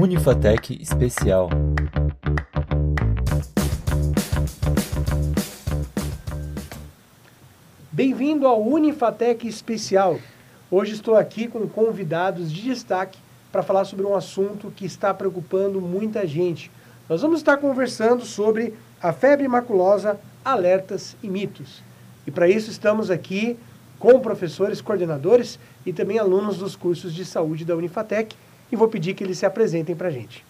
Unifatec Especial. Bem-vindo ao Unifatec Especial. Hoje estou aqui com convidados de destaque para falar sobre um assunto que está preocupando muita gente. Nós vamos estar conversando sobre a febre maculosa, alertas e mitos. E para isso estamos aqui com professores, coordenadores e também alunos dos cursos de saúde da Unifatec e vou pedir que eles se apresentem para a gente.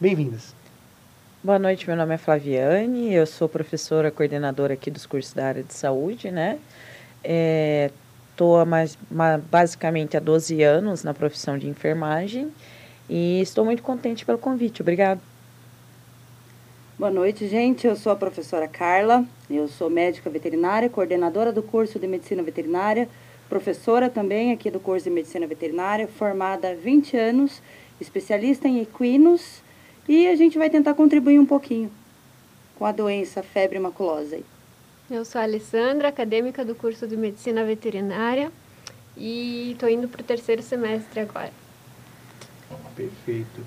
Bem-vindas. Boa noite, meu nome é Flaviane, eu sou professora coordenadora aqui dos cursos da área de saúde, né? Estou é, mais, basicamente há 12 anos na profissão de enfermagem e estou muito contente pelo convite. Obrigada. Boa noite, gente. Eu sou a professora Carla, eu sou médica veterinária, coordenadora do curso de medicina veterinária, professora também aqui do curso de medicina veterinária, formada há 20 anos, especialista em equinos e a gente vai tentar contribuir um pouquinho com a doença febre maculosa. Eu sou a Alessandra, acadêmica do curso de Medicina Veterinária e estou indo para o terceiro semestre agora. Perfeito.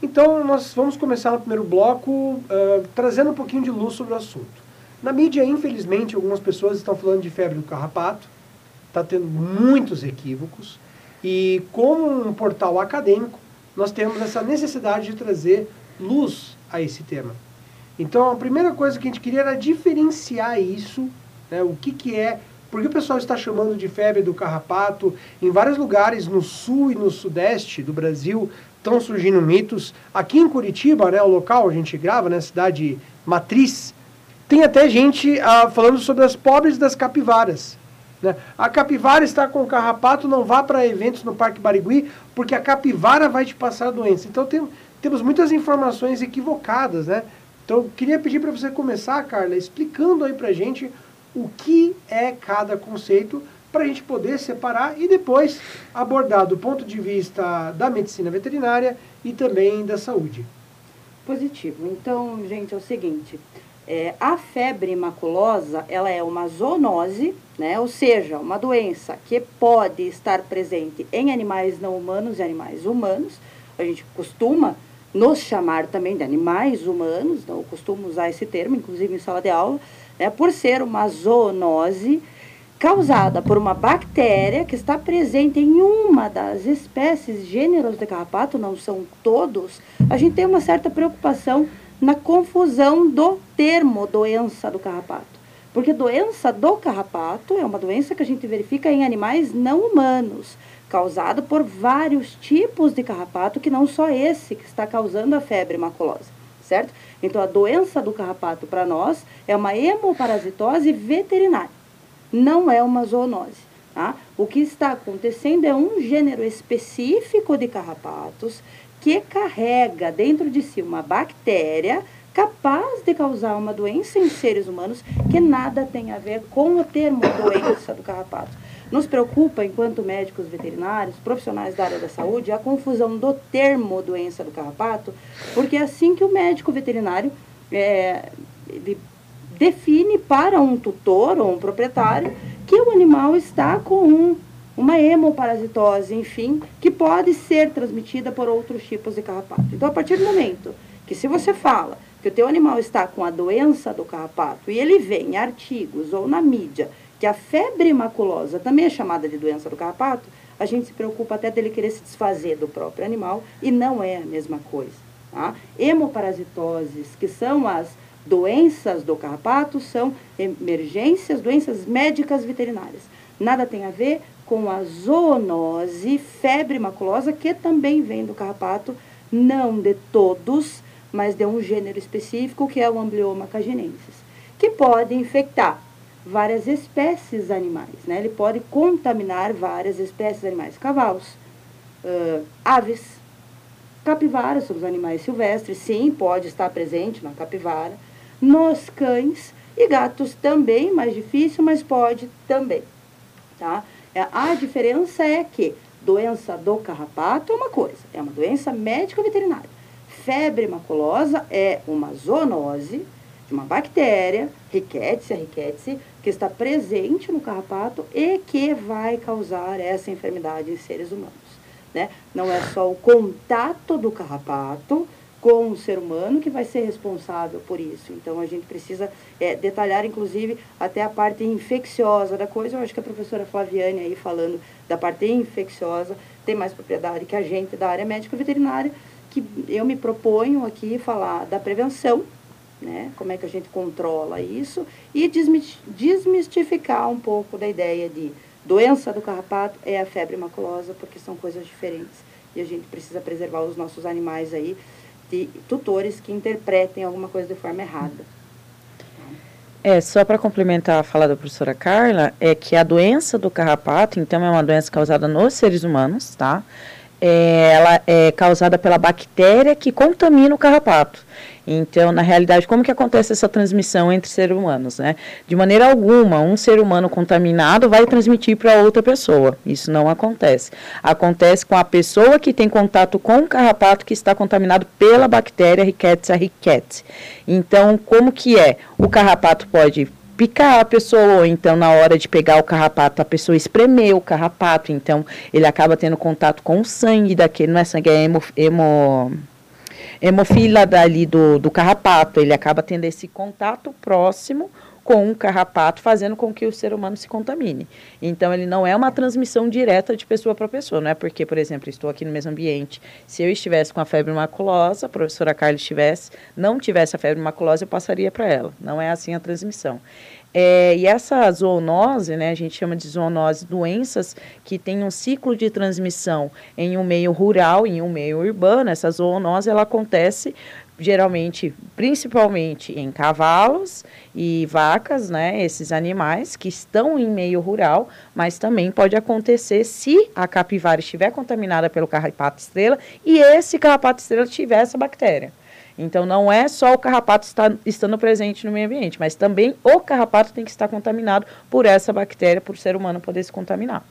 Então, nós vamos começar no primeiro bloco uh, trazendo um pouquinho de luz sobre o assunto. Na mídia, infelizmente, algumas pessoas estão falando de febre do carrapato, está tendo muitos equívocos, e como um portal acadêmico, nós temos essa necessidade de trazer luz a esse tema. Então, a primeira coisa que a gente queria era diferenciar isso, né, o que, que é, porque o pessoal está chamando de febre do carrapato. Em vários lugares no sul e no sudeste do Brasil estão surgindo mitos. Aqui em Curitiba, né, o local a gente grava, né, cidade matriz, tem até gente ah, falando sobre as pobres das capivaras. Né? A capivara está com carrapato, não vá para eventos no Parque Barigui, porque a capivara vai te passar a doença. Então tem, temos muitas informações equivocadas, né? Então queria pedir para você começar, Carla, explicando aí para gente o que é cada conceito para a gente poder separar e depois abordar do ponto de vista da medicina veterinária e também da saúde. Positivo. Então, gente, é o seguinte, é, a febre maculosa, ela é uma zoonose, né? ou seja, uma doença que pode estar presente em animais não humanos e animais humanos. A gente costuma nos chamar também de animais humanos, não costumo usar esse termo, inclusive em sala de aula, né? por ser uma zoonose causada por uma bactéria que está presente em uma das espécies, gêneros de carrapato, não são todos, a gente tem uma certa preocupação na confusão do termo doença do carrapato. Porque doença do carrapato é uma doença que a gente verifica em animais não humanos, causada por vários tipos de carrapato, que não só esse que está causando a febre maculosa, certo? Então, a doença do carrapato para nós é uma hemoparasitose veterinária, não é uma zoonose. Tá? O que está acontecendo é um gênero específico de carrapatos que carrega dentro de si uma bactéria capaz de causar uma doença em seres humanos que nada tem a ver com o termo doença do carrapato. Nos preocupa, enquanto médicos veterinários, profissionais da área da saúde, a confusão do termo doença do carrapato, porque é assim que o médico veterinário é, define para um tutor ou um proprietário que o animal está com um uma hemoparasitose, enfim, que pode ser transmitida por outros tipos de carrapato. Então, a partir do momento que se você fala que o teu animal está com a doença do carrapato e ele vê em artigos ou na mídia que a febre maculosa também é chamada de doença do carrapato, a gente se preocupa até dele querer se desfazer do próprio animal e não é a mesma coisa. Tá? Hemoparasitoses, que são as doenças do carrapato, são emergências, doenças médicas veterinárias. Nada tem a ver com a zoonose, febre maculosa, que também vem do carrapato, não de todos, mas de um gênero específico, que é o Amblyoma caginensis, que pode infectar várias espécies animais, né? Ele pode contaminar várias espécies animais, cavalos, uh, aves, capivaras, são os animais silvestres, sim, pode estar presente na capivara, nos cães e gatos também, mais difícil, mas pode também, tá? É, a diferença é que doença do carrapato é uma coisa, é uma doença médico-veterinária. Febre maculosa é uma zoonose de uma bactéria, Rickettsia rickettsii, que está presente no carrapato e que vai causar essa enfermidade em seres humanos. né? Não é só o contato do carrapato com o ser humano que vai ser responsável por isso. Então a gente precisa é, detalhar, inclusive, até a parte infecciosa da coisa. Eu acho que a professora Flaviane aí falando da parte infecciosa tem mais propriedade que a gente da área médica veterinária, que eu me proponho aqui falar da prevenção, né? Como é que a gente controla isso e desmistificar um pouco da ideia de doença do carrapato é a febre maculosa, porque são coisas diferentes e a gente precisa preservar os nossos animais aí de tutores que interpretem alguma coisa de forma errada. É, só para complementar a fala da professora Carla, é que a doença do carrapato, então, é uma doença causada nos seres humanos, tá? É, ela é causada pela bactéria que contamina o carrapato. Então, na realidade, como que acontece essa transmissão entre seres humanos, né? De maneira alguma, um ser humano contaminado vai transmitir para outra pessoa. Isso não acontece. Acontece com a pessoa que tem contato com o carrapato que está contaminado pela bactéria Rickettsia ricketts. Então, como que é? O carrapato pode picar a pessoa, ou então na hora de pegar o carrapato, a pessoa espremeu o carrapato, então ele acaba tendo contato com o sangue daquele, não é sangue, é hemo, hemo hemofila dali do, do carrapato, ele acaba tendo esse contato próximo com o carrapato, fazendo com que o ser humano se contamine. Então, ele não é uma transmissão direta de pessoa para pessoa, não é porque, por exemplo, estou aqui no mesmo ambiente, se eu estivesse com a febre maculosa, a professora Carla estivesse, não tivesse a febre maculosa, eu passaria para ela. Não é assim a transmissão. É, e essa zoonose, né, a gente chama de zoonose, doenças que têm um ciclo de transmissão em um meio rural, em um meio urbano, essa zoonose ela acontece geralmente, principalmente em cavalos e vacas, né, esses animais que estão em meio rural, mas também pode acontecer se a capivara estiver contaminada pelo carrapato estrela e esse carrapato estrela tiver essa bactéria. Então, não é só o carrapato estar, estando presente no meio ambiente, mas também o carrapato tem que estar contaminado por essa bactéria, por o ser humano poder se contaminar.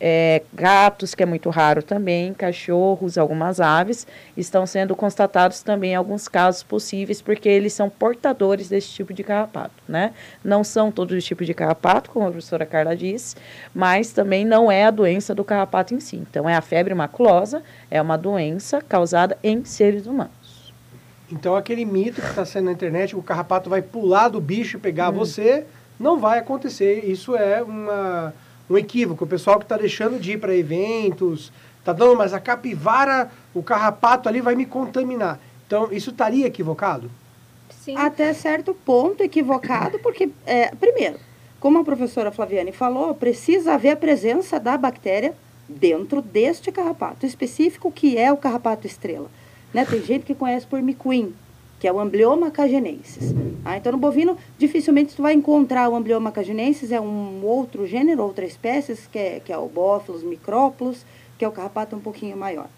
É, gatos, que é muito raro também, cachorros, algumas aves, estão sendo constatados também alguns casos possíveis, porque eles são portadores desse tipo de carrapato, né? Não são todos os tipos de carrapato, como a professora Carla disse, mas também não é a doença do carrapato em si. Então, é a febre maculosa, é uma doença causada em seres humanos. Então, aquele mito que está sendo na internet, o carrapato vai pular do bicho e pegar hum. você, não vai acontecer. Isso é uma, um equívoco. O pessoal que está deixando de ir para eventos, está dando, mas a capivara, o carrapato ali vai me contaminar. Então, isso estaria equivocado? Sim. Até certo ponto equivocado, porque, é, primeiro, como a professora Flaviane falou, precisa haver a presença da bactéria dentro deste carrapato específico, que é o carrapato estrela. Né? Tem gente que conhece por miquim, que é o Amblyoma cagenensis. Ah, então, no bovino, dificilmente tu vai encontrar o Amblyoma cagenensis, é um outro gênero, outra espécie, que é, que é o Bófilos micrópolis, que é o carrapato um pouquinho maior.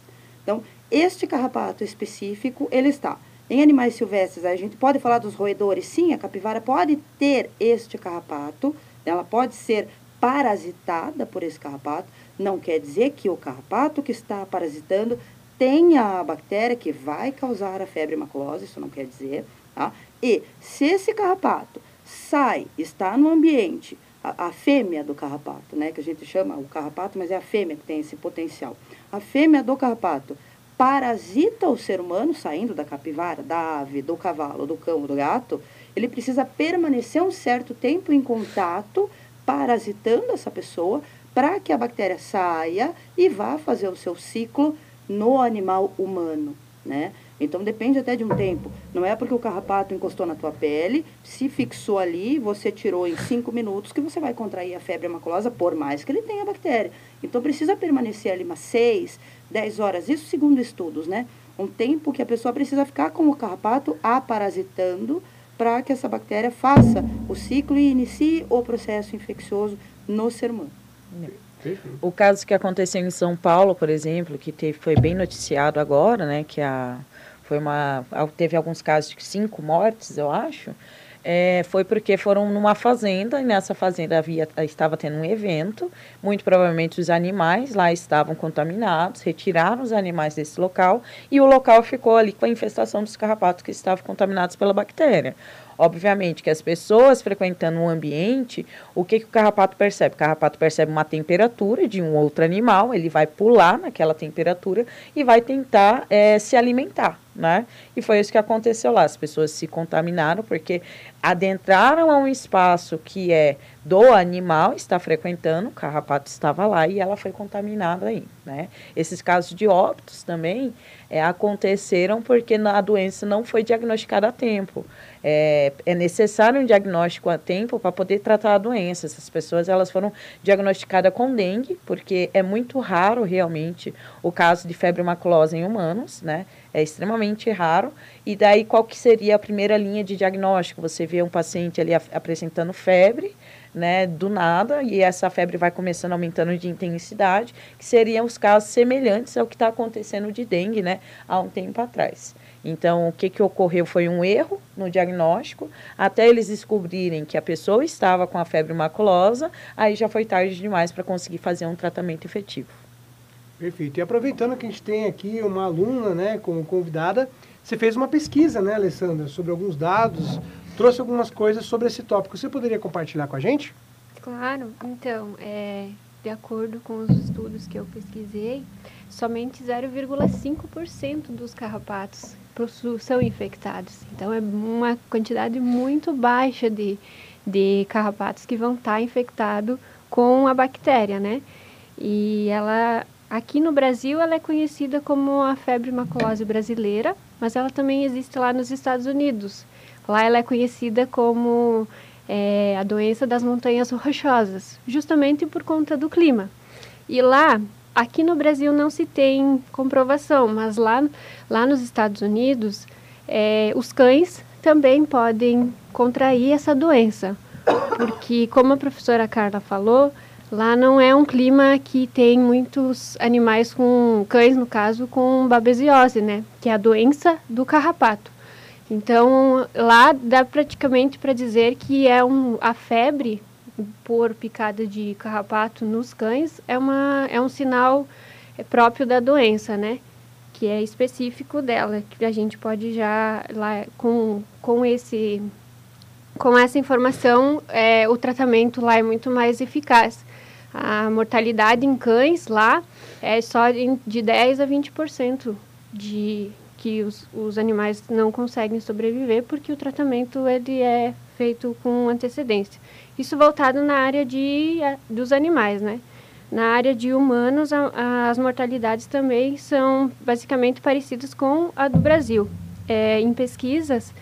Então, este carrapato específico, ele está em animais silvestres. A gente pode falar dos roedores, sim, a capivara pode ter este carrapato, ela pode ser parasitada por esse carrapato, não quer dizer que o carrapato que está parasitando tem a bactéria que vai causar a febre maculosa, isso não quer dizer, tá? E se esse carrapato sai, está no ambiente, a, a, fêmea do carrapato, né, que a gente chama o carrapato, mas é a fêmea que tem esse potencial. A fêmea do carrapato parasita o ser humano, saindo da capivara, da ave, do cavalo, do cão, do gato, ele precisa permanecer um certo tempo em contato, parasitando essa pessoa, para que a bactéria saia e vá fazer o seu ciclo no animal humano, né? Então depende até de um tempo. Não é porque o carrapato encostou na tua pele, se fixou ali, você tirou em cinco minutos que você vai contrair a febre maculosa, por mais que ele tenha bactéria. Então precisa permanecer ali umas seis, dez horas, isso segundo estudos, né? Um tempo que a pessoa precisa ficar com o carrapato aparasitando para que essa bactéria faça o ciclo e inicie o processo infeccioso no ser humano. O caso que aconteceu em São Paulo, por exemplo, que teve, foi bem noticiado agora, né, que a, foi uma, teve alguns casos de cinco mortes, eu acho, é, foi porque foram numa fazenda e nessa fazenda havia, estava tendo um evento. Muito provavelmente os animais lá estavam contaminados, retiraram os animais desse local e o local ficou ali com a infestação dos carrapatos que estavam contaminados pela bactéria. Obviamente que as pessoas frequentando o ambiente, o que, que o carrapato percebe? O carrapato percebe uma temperatura de um outro animal, ele vai pular naquela temperatura e vai tentar é, se alimentar né? E foi isso que aconteceu lá. As pessoas se contaminaram porque adentraram a um espaço que é do animal, está frequentando, o carrapato estava lá e ela foi contaminada aí, né? Esses casos de óbitos também é, aconteceram porque a doença não foi diagnosticada a tempo. É, é necessário um diagnóstico a tempo para poder tratar a doença. Essas pessoas elas foram diagnosticadas com dengue, porque é muito raro realmente o caso de febre maculosa em humanos, né? É extremamente raro. E daí, qual que seria a primeira linha de diagnóstico? Você vê um paciente ali apresentando febre, né, do nada, e essa febre vai começando aumentando de intensidade, que seriam os casos semelhantes ao que está acontecendo de dengue, né, há um tempo atrás. Então, o que, que ocorreu foi um erro no diagnóstico, até eles descobrirem que a pessoa estava com a febre maculosa, aí já foi tarde demais para conseguir fazer um tratamento efetivo. Perfeito. E aproveitando que a gente tem aqui uma aluna, né, como convidada, você fez uma pesquisa, né, Alessandra, sobre alguns dados, trouxe algumas coisas sobre esse tópico. Você poderia compartilhar com a gente? Claro. Então, é, de acordo com os estudos que eu pesquisei, somente 0,5% dos carrapatos são infectados. Então, é uma quantidade muito baixa de, de carrapatos que vão estar infectados com a bactéria, né? E ela Aqui no Brasil, ela é conhecida como a febre maculose brasileira, mas ela também existe lá nos Estados Unidos. Lá ela é conhecida como é, a doença das montanhas rochosas, justamente por conta do clima. E lá, aqui no Brasil não se tem comprovação, mas lá, lá nos Estados Unidos, é, os cães também podem contrair essa doença. Porque, como a professora Carla falou, Lá não é um clima que tem muitos animais com cães, no caso, com babesiose, né? Que é a doença do carrapato. Então, lá dá praticamente para dizer que é um, a febre por picada de carrapato nos cães é, uma, é um sinal próprio da doença, né? Que é específico dela, que a gente pode já, lá, com, com, esse, com essa informação, é, o tratamento lá é muito mais eficaz. A mortalidade em cães lá é só de 10 a 20% de que os, os animais não conseguem sobreviver porque o tratamento ele é feito com antecedência. Isso voltado na área de, dos animais, né? Na área de humanos, a, as mortalidades também são basicamente parecidas com a do Brasil. É, em pesquisas,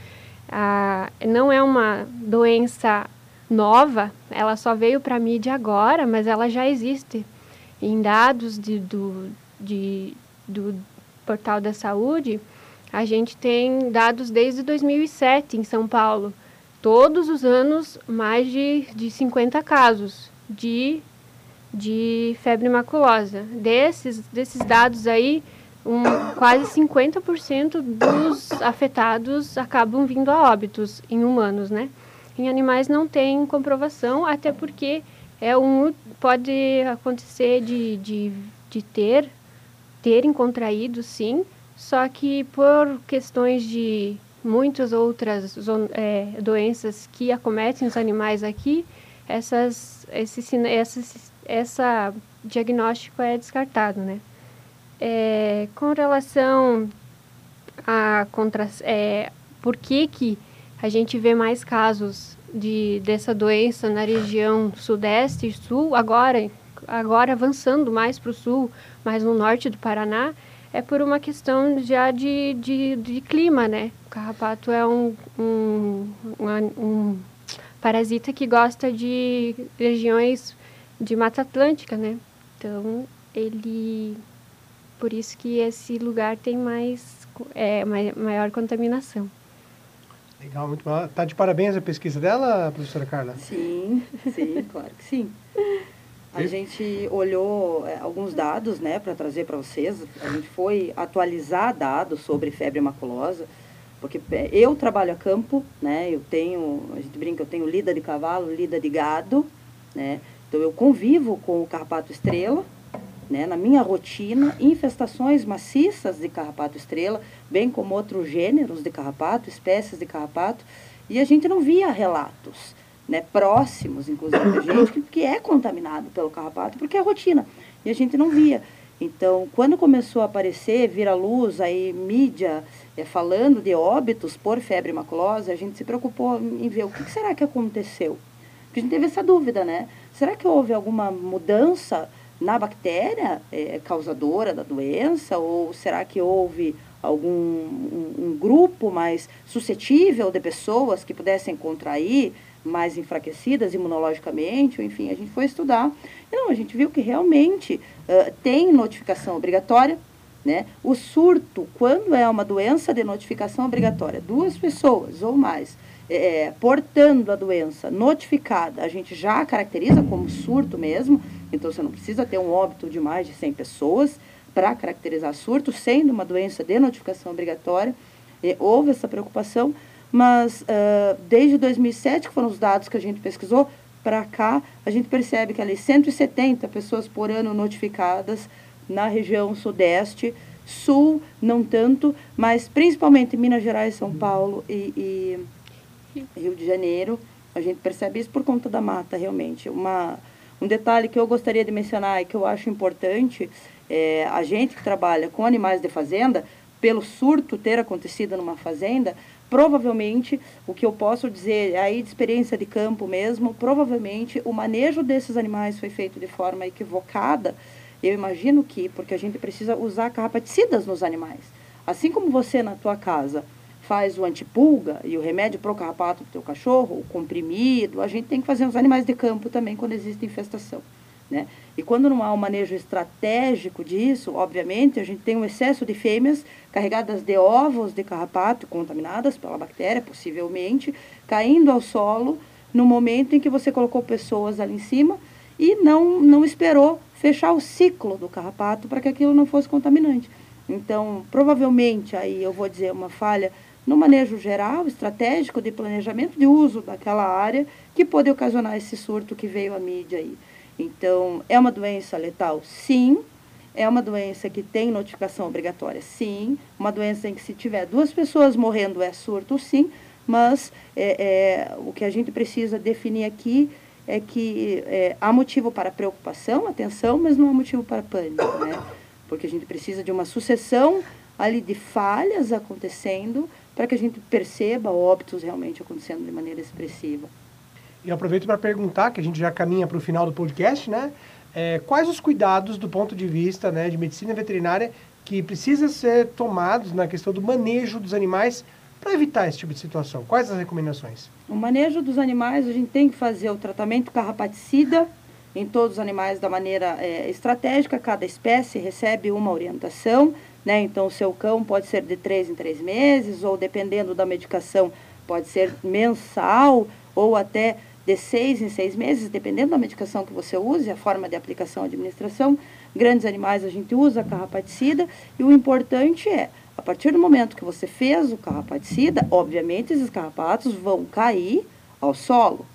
a, não é uma doença nova, ela só veio para a mídia agora, mas ela já existe. Em dados de, do, de, do Portal da Saúde, a gente tem dados desde 2007 em São Paulo. Todos os anos, mais de, de 50 casos de, de febre maculosa. Desses, desses dados aí, um, quase 50% dos afetados acabam vindo a óbitos em humanos, né? Em animais não tem comprovação, até porque é um, pode acontecer de, de, de ter, terem contraído, sim, só que por questões de muitas outras é, doenças que acometem os animais aqui, essas, esse, essa, essa diagnóstico é descartado, né? É, com relação a contra, é, por que que a gente vê mais casos de, dessa doença na região sudeste e sul, agora, agora avançando mais para o sul, mais no norte do Paraná, é por uma questão já de, de, de clima, né? O carrapato é um, um, um, um parasita que gosta de regiões de Mata Atlântica, né? Então, ele... Por isso que esse lugar tem mais, é, maior contaminação. Legal, muito bom. Tá de parabéns a pesquisa dela, professora Carla? Sim, sim, claro que sim. A gente olhou é, alguns dados, né, para trazer para vocês. A gente foi atualizar dados sobre febre maculosa, porque é, eu trabalho a campo, né, eu tenho, a gente brinca, eu tenho lida de cavalo, lida de gado, né, então eu convivo com o carrapato estrela, né, na minha rotina, infestações maciças de carrapato estrela, bem como outros gêneros de carrapato, espécies de carrapato. E a gente não via relatos né, próximos, inclusive, a gente que, que é contaminado pelo carrapato, porque é rotina. E a gente não via. Então, quando começou a aparecer, vir à luz, aí mídia é, falando de óbitos por febre maculosa, a gente se preocupou em ver o que será que aconteceu. Porque a gente teve essa dúvida, né? Será que houve alguma mudança na bactéria é, causadora da doença? Ou será que houve algum um, um grupo mais suscetível de pessoas que pudessem contrair? mais enfraquecidas imunologicamente, enfim, a gente foi estudar. Não, a gente viu que realmente uh, tem notificação obrigatória, né? O surto, quando é uma doença de notificação obrigatória, duas pessoas ou mais é, portando a doença notificada, a gente já caracteriza como surto mesmo, então você não precisa ter um óbito de mais de 100 pessoas para caracterizar surto, sendo uma doença de notificação obrigatória. E houve essa preocupação, mas uh, desde 2007, que foram os dados que a gente pesquisou, para cá, a gente percebe que ali 170 pessoas por ano notificadas na região sudeste, sul não tanto, mas principalmente Minas Gerais, São Paulo e, e Rio de Janeiro. A gente percebe isso por conta da mata, realmente. Uma, um detalhe que eu gostaria de mencionar e que eu acho importante, é, a gente que trabalha com animais de fazenda, pelo surto ter acontecido numa fazenda, provavelmente, o que eu posso dizer aí de experiência de campo mesmo, provavelmente o manejo desses animais foi feito de forma equivocada. Eu imagino que, porque a gente precisa usar carrapaticidas nos animais. Assim como você na tua casa faz o antipulga e o remédio para o carrapato do teu cachorro, o comprimido, a gente tem que fazer nos animais de campo também quando existe infestação. Né? E quando não há um manejo estratégico disso, obviamente, a gente tem um excesso de fêmeas carregadas de ovos de carrapato, contaminadas pela bactéria, possivelmente, caindo ao solo no momento em que você colocou pessoas ali em cima e não, não esperou fechar o ciclo do carrapato para que aquilo não fosse contaminante. Então, provavelmente, aí eu vou dizer uma falha no manejo geral, estratégico de planejamento de uso daquela área que pode ocasionar esse surto que veio à mídia aí. Então, é uma doença letal? Sim. É uma doença que tem notificação obrigatória? Sim. Uma doença em que se tiver duas pessoas morrendo é surto? Sim. Mas é, é, o que a gente precisa definir aqui é que é, há motivo para preocupação, atenção, mas não há motivo para pânico, né? Porque a gente precisa de uma sucessão ali de falhas acontecendo para que a gente perceba óbitos realmente acontecendo de maneira expressiva. E aproveito para perguntar, que a gente já caminha para o final do podcast, né? É, quais os cuidados do ponto de vista né, de medicina veterinária que precisam ser tomados na questão do manejo dos animais para evitar esse tipo de situação? Quais as recomendações? O manejo dos animais, a gente tem que fazer o tratamento carrapaticida em todos os animais da maneira é, estratégica, cada espécie recebe uma orientação, né? Então, o seu cão pode ser de três em três meses, ou dependendo da medicação, pode ser mensal, ou até de seis em seis meses, dependendo da medicação que você use, a forma de aplicação administração. Grandes animais a gente usa carrapaticida e o importante é, a partir do momento que você fez o carrapaticida, obviamente esses carrapatos vão cair ao solo.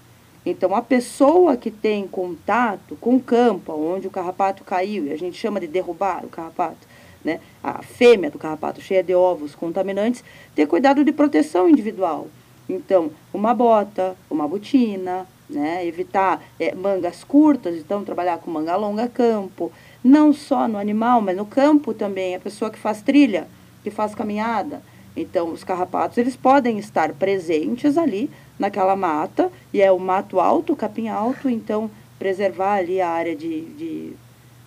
Então, a pessoa que tem contato com o campo onde o carrapato caiu, e a gente chama de derrubar o carrapato, né? a fêmea do carrapato cheia de ovos contaminantes, ter cuidado de proteção individual. Então, uma bota, uma botina, né? evitar é, mangas curtas, então trabalhar com manga longa campo, não só no animal, mas no campo também, a pessoa que faz trilha, que faz caminhada. Então, os carrapatos, eles podem estar presentes ali naquela mata, e é o mato alto, o capim alto, então preservar ali a área de, de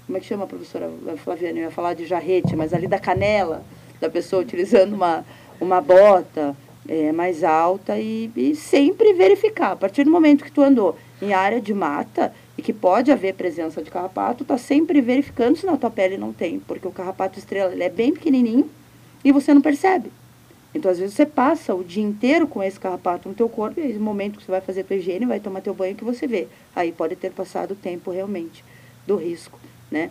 como é que chama a professora Flaviana? Eu ia falar de jarrete, mas ali da canela, da pessoa utilizando uma, uma bota, é, mais alta e, e, sempre verificar. A partir do momento que tu andou em área de mata e que pode haver presença de carrapato, tá sempre verificando se na tua pele não tem, porque o carrapato estrela ele é bem pequenininho e você não percebe. Então, às vezes, você passa o dia inteiro com esse carrapato no teu corpo e aí, no momento que você vai fazer a tua higiene, vai tomar teu banho, que você vê. Aí pode ter passado o tempo realmente do risco, né?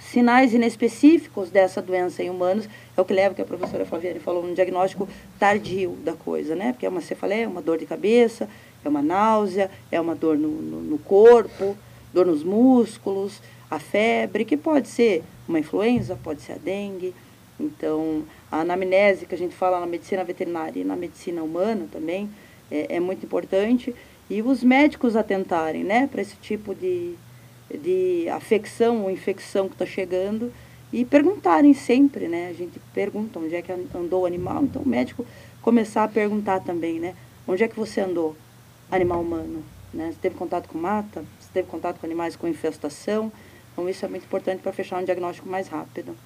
sinais inespecíficos dessa doença em humanos é o que leva, que a professora Flaviane falou, um diagnóstico tardio da coisa, né? Porque é uma cefaleia, é uma dor de cabeça, é uma náusea, é uma dor no, no, no corpo, dor nos músculos, a febre, que pode ser uma influenza, pode ser a dengue. Então, a anamnese que a gente fala na medicina veterinária e na medicina humana também, é, é muito importante. E os médicos atentarem né, para esse tipo de, de afecção ou infecção que está chegando e perguntarem sempre, né? A gente pergunta onde é que andou o animal, então o médico começar a perguntar também, né? Onde é que você andou, animal humano? Né? Você teve contato com mata? Você teve contato com animais com infestação? Então isso é muito importante para fechar um diagnóstico mais rápido.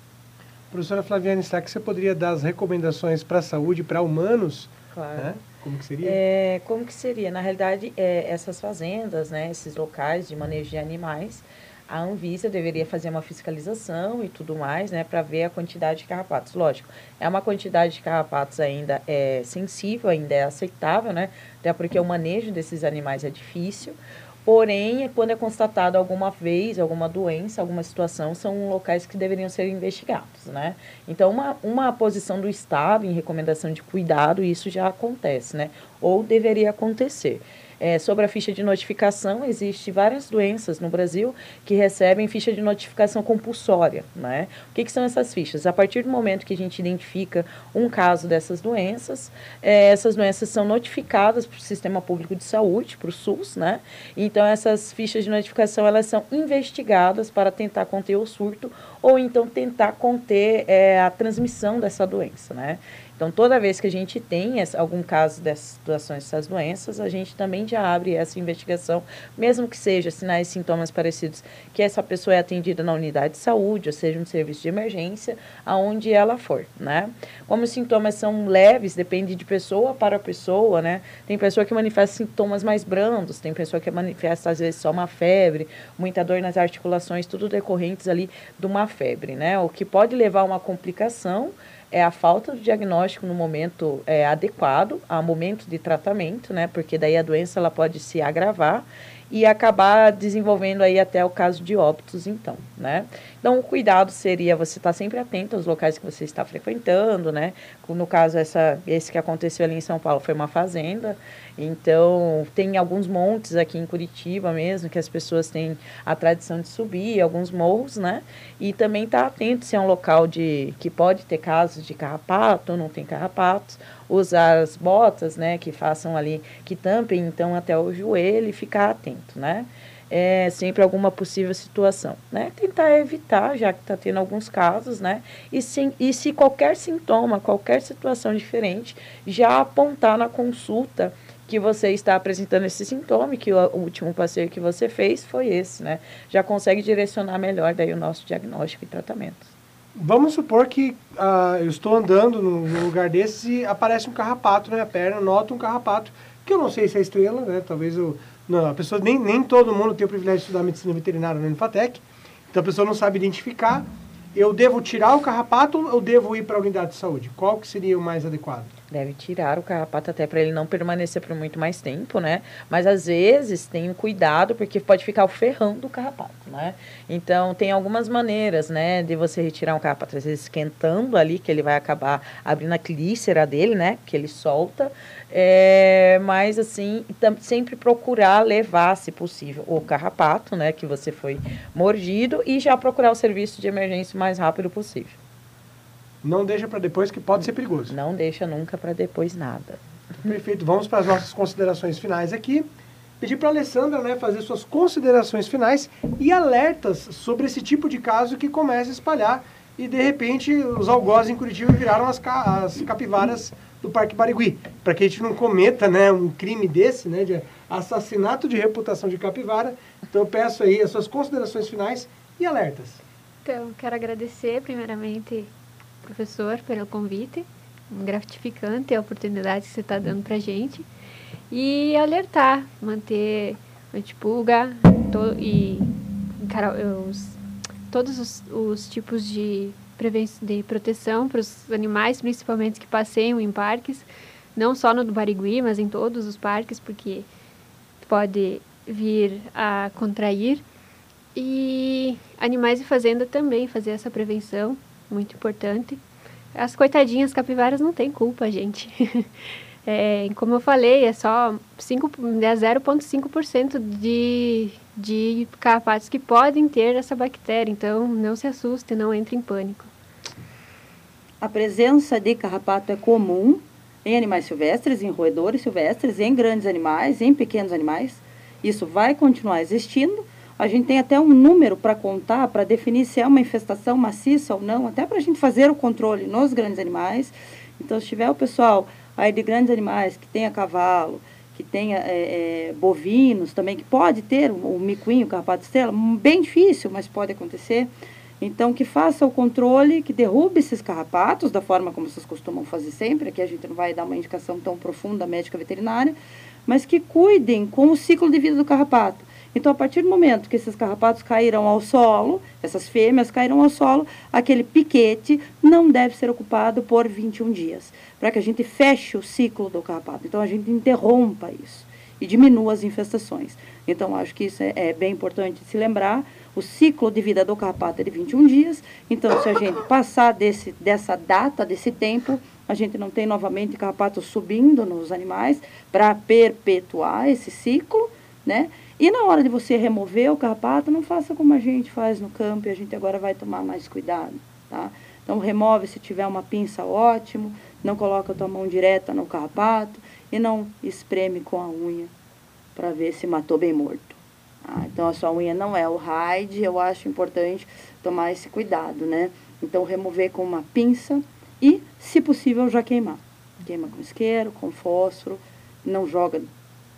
Professora Flaviane, será que você poderia dar as recomendações para a saúde para humanos? Claro. Né? Como que seria? É, como que seria? Na realidade, é, essas fazendas, né, esses locais de manejo de animais, a Anvisa deveria fazer uma fiscalização e tudo mais, né, para ver a quantidade de carrapatos. Lógico, é uma quantidade de carrapatos ainda é sensível, ainda é aceitável, né, até porque o manejo desses animais é difícil. Porém, quando é constatado alguma vez, alguma doença, alguma situação, são locais que deveriam ser investigados, né? Então, uma, uma posição do Estado em recomendação de cuidado, isso já acontece, né? Ou deveria acontecer. É, sobre a ficha de notificação, existe várias doenças no Brasil que recebem ficha de notificação compulsória. Né? O que, que são essas fichas? A partir do momento que a gente identifica um caso dessas doenças, é, essas doenças são notificadas para o Sistema Público de Saúde, para o SUS, né? Então, essas fichas de notificação, elas são investigadas para tentar conter o surto ou então tentar conter é, a transmissão dessa doença, né? Então, toda vez que a gente tem algum caso dessas situações, dessas doenças, a gente também já abre essa investigação, mesmo que seja sinais e sintomas parecidos, que essa pessoa é atendida na unidade de saúde, ou seja, um serviço de emergência, aonde ela for, né? Como os sintomas são leves, depende de pessoa para pessoa, né? Tem pessoa que manifesta sintomas mais brandos, tem pessoa que manifesta, às vezes, só uma febre, muita dor nas articulações, tudo decorrentes ali de uma febre, né? O que pode levar a uma complicação é a falta do diagnóstico no momento é, adequado, a momento de tratamento, né? Porque daí a doença ela pode se agravar e acabar desenvolvendo aí até o caso de óbitos, então, né? Então, o cuidado seria você estar sempre atento aos locais que você está frequentando, né? No caso, essa, esse que aconteceu ali em São Paulo foi uma fazenda, então tem alguns montes aqui em Curitiba mesmo, que as pessoas têm a tradição de subir, alguns morros, né? E também estar atento se é um local de que pode ter casos de carrapato ou não tem carrapatos, usar as botas, né, que façam ali, que tampem então até o joelho e ficar atento, né? É, sempre alguma possível situação, né? Tentar evitar, já que está tendo alguns casos, né? E, sim, e se qualquer sintoma, qualquer situação diferente, já apontar na consulta que você está apresentando esse sintoma, que o, último passeio que você fez foi esse, né? Já consegue direcionar melhor daí o nosso diagnóstico e tratamento. Vamos supor que uh, eu estou andando num, lugar desses e aparece um carrapato na minha perna, noto um carrapato, que eu não sei se é estrela, né? Talvez eu. Não, a pessoa, nem, nem todo mundo tem o privilégio de estudar medicina veterinária na Infatec, então a pessoa não sabe identificar. Eu devo tirar o carrapato ou eu devo ir para a unidade de saúde? Qual que seria o mais adequado? Deve tirar o carrapato até para ele não permanecer por muito mais tempo, né? Mas às vezes tem cuidado porque pode ficar o carrapato, né? Então tem algumas maneiras, né, de você retirar um carrapato, às vezes esquentando ali que ele vai acabar abrindo a clícera dele, né, que ele solta. É, mas assim, sempre procurar levar, se possível, o carrapato, né, que você foi mordido e já procurar o serviço de emergência o mais rápido possível. Não deixa para depois, que pode ser perigoso. Não deixa nunca para depois nada. Perfeito. Vamos para as nossas considerações finais aqui. Pedir para a Alessandra né, fazer suas considerações finais e alertas sobre esse tipo de caso que começa a espalhar e, de repente, os algozes em Curitiba viraram as, ca as capivaras do Parque Barigui. Para que a gente não cometa né, um crime desse, né, de assassinato de reputação de capivara. Então, eu peço aí as suas considerações finais e alertas. Então, quero agradecer, primeiramente, professor, pelo convite. Gratificante a oportunidade que você está dando para gente. E alertar, manter antipulga to, e encarar os, todos os, os tipos de, de proteção para os animais, principalmente que passeiam em parques, não só no do Barigui, mas em todos os parques, porque pode vir a contrair. E animais de fazenda também fazer essa prevenção muito importante. As coitadinhas capivaras não têm culpa, gente. é, como eu falei, é só 0,5% é de, de carrapatos que podem ter essa bactéria. Então, não se assuste, não entre em pânico. A presença de carrapato é comum em animais silvestres, em roedores silvestres, em grandes animais, em pequenos animais. Isso vai continuar existindo. A gente tem até um número para contar, para definir se é uma infestação maciça ou não, até para a gente fazer o controle nos grandes animais. Então, se tiver o pessoal aí de grandes animais que tenha cavalo, que tenha é, é, bovinos também, que pode ter o, o micuinho, o carrapato estrela, bem difícil, mas pode acontecer. Então, que faça o controle, que derrube esses carrapatos, da forma como vocês costumam fazer sempre, aqui a gente não vai dar uma indicação tão profunda médica veterinária, mas que cuidem com o ciclo de vida do carrapato. Então, a partir do momento que esses carrapatos caíram ao solo, essas fêmeas caíram ao solo, aquele piquete não deve ser ocupado por 21 dias, para que a gente feche o ciclo do carrapato. Então, a gente interrompa isso e diminua as infestações. Então, acho que isso é, é bem importante se lembrar. O ciclo de vida do carrapato é de 21 dias. Então, se a gente passar desse, dessa data, desse tempo, a gente não tem novamente carrapato subindo nos animais para perpetuar esse ciclo, né? E na hora de você remover o carrapato, não faça como a gente faz no campo e a gente agora vai tomar mais cuidado, tá? Então remove se tiver uma pinça, ótimo. Não coloca a tua mão direta no carrapato e não espreme com a unha para ver se matou bem morto. Tá? Então a sua unha não é o raid, eu acho importante tomar esse cuidado, né? Então remover com uma pinça e, se possível, já queimar. Queima com isqueiro, com fósforo, não joga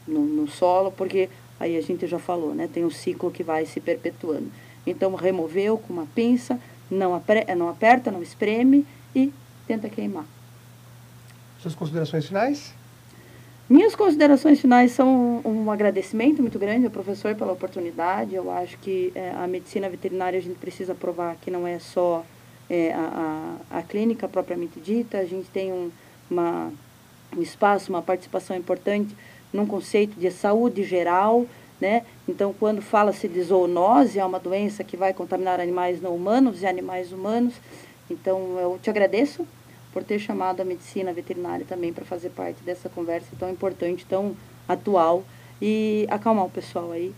no, no solo, porque aí a gente já falou, né? Tem um ciclo que vai se perpetuando. Então, removeu com uma pinça, não, apre, não aperta, não espreme e tenta queimar. Suas considerações finais? Minhas considerações finais são um agradecimento muito grande ao professor pela oportunidade. Eu acho que é, a medicina veterinária a gente precisa provar que não é só é, a, a, a, clínica propriamente dita, a gente tem um, uma, um espaço, uma participação importante num conceito de saúde geral, né? Então, quando fala-se de zoonose, é uma doença que vai contaminar animais não humanos e animais humanos. Então, eu te agradeço por ter chamado a medicina veterinária também para fazer parte dessa conversa tão importante, tão atual e acalmar o pessoal aí,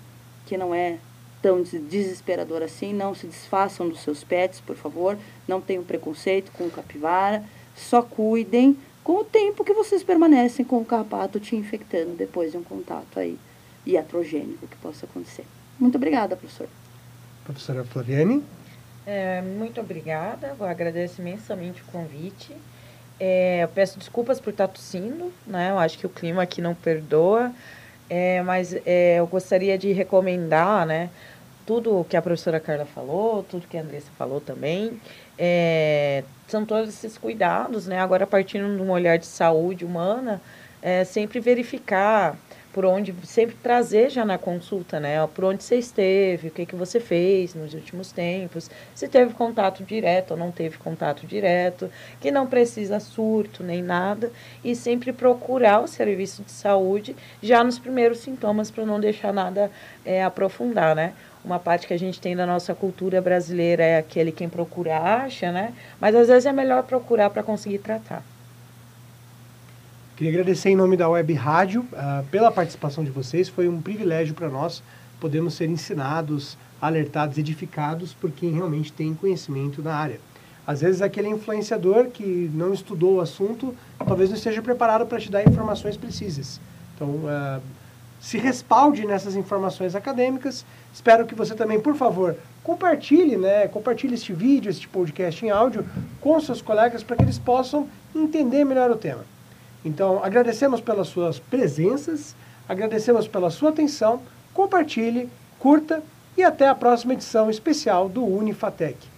que não é tão desesperador assim. Não se desfaçam dos seus pets, por favor. Não tenham preconceito com o capivara. Só cuidem com o tempo que vocês permanecem com o carrapato te infectando depois de um contato aí iatrogênico que possa acontecer. Muito obrigada, professor. Professora Flaviane. É, muito obrigada, eu agradeço imensamente o convite. É, eu peço desculpas por estar tossindo, né? Eu acho que o clima aqui não perdoa, é, mas é, eu gostaria de recomendar, né? Tudo o que a professora Carla falou, tudo que a Andressa falou também, é, são todos esses cuidados, né? Agora, partindo de um olhar de saúde humana, é, sempre verificar por onde, sempre trazer já na consulta, né? Por onde você esteve, o que, que você fez nos últimos tempos, se teve contato direto ou não teve contato direto, que não precisa surto nem nada, e sempre procurar o serviço de saúde já nos primeiros sintomas para não deixar nada é, aprofundar, né? Uma parte que a gente tem da nossa cultura brasileira é aquele quem procura acha, né? Mas às vezes é melhor procurar para conseguir tratar. Queria agradecer em nome da Web Rádio uh, pela participação de vocês. Foi um privilégio para nós podermos ser ensinados, alertados, edificados por quem realmente tem conhecimento na área. Às vezes aquele influenciador que não estudou o assunto talvez não esteja preparado para te dar informações precisas. Então, uh, se respalde nessas informações acadêmicas. Espero que você também, por favor, compartilhe, né? Compartilhe este vídeo, este podcast em áudio com seus colegas para que eles possam entender melhor o tema. Então, agradecemos pelas suas presenças, agradecemos pela sua atenção, compartilhe, curta e até a próxima edição especial do Unifatec.